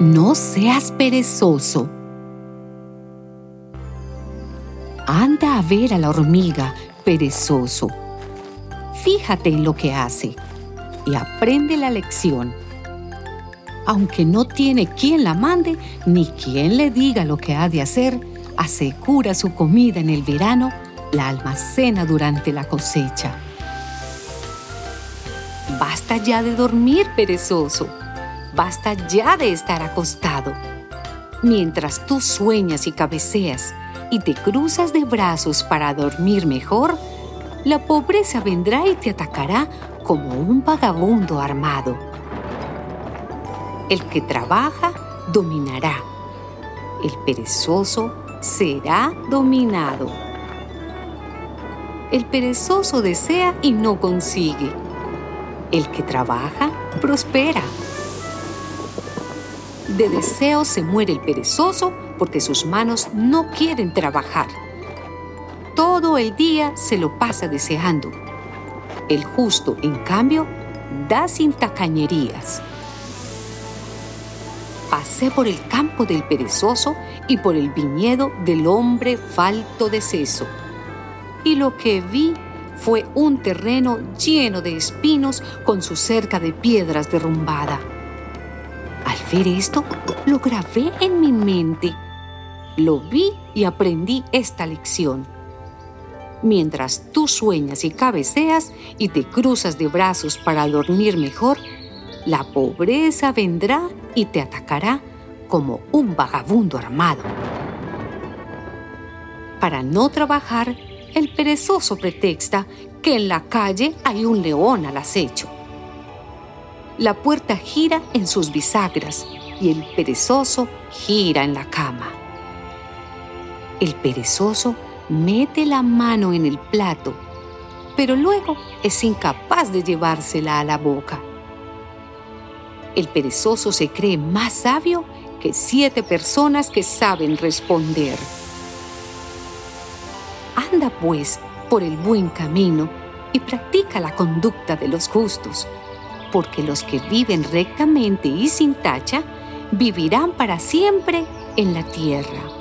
No seas perezoso. Anda a ver a la hormiga, perezoso. Fíjate en lo que hace y aprende la lección. Aunque no tiene quien la mande ni quien le diga lo que ha de hacer, asegura su comida en el verano, la almacena durante la cosecha. Basta ya de dormir, perezoso. Basta ya de estar acostado. Mientras tú sueñas y cabeceas y te cruzas de brazos para dormir mejor, la pobreza vendrá y te atacará como un vagabundo armado. El que trabaja dominará. El perezoso será dominado. El perezoso desea y no consigue. El que trabaja prospera. De deseo se muere el perezoso porque sus manos no quieren trabajar. Todo el día se lo pasa deseando. El justo, en cambio, da sin tacañerías. Pasé por el campo del perezoso y por el viñedo del hombre falto de seso. Y lo que vi fue un terreno lleno de espinos con su cerca de piedras derrumbada ver esto, lo grabé en mi mente. Lo vi y aprendí esta lección. Mientras tú sueñas y cabeceas y te cruzas de brazos para dormir mejor, la pobreza vendrá y te atacará como un vagabundo armado. Para no trabajar, el perezoso pretexta que en la calle hay un león al acecho la puerta gira en sus bisagras y el perezoso gira en la cama. El perezoso mete la mano en el plato, pero luego es incapaz de llevársela a la boca. El perezoso se cree más sabio que siete personas que saben responder. Anda pues por el buen camino y practica la conducta de los justos porque los que viven rectamente y sin tacha vivirán para siempre en la tierra.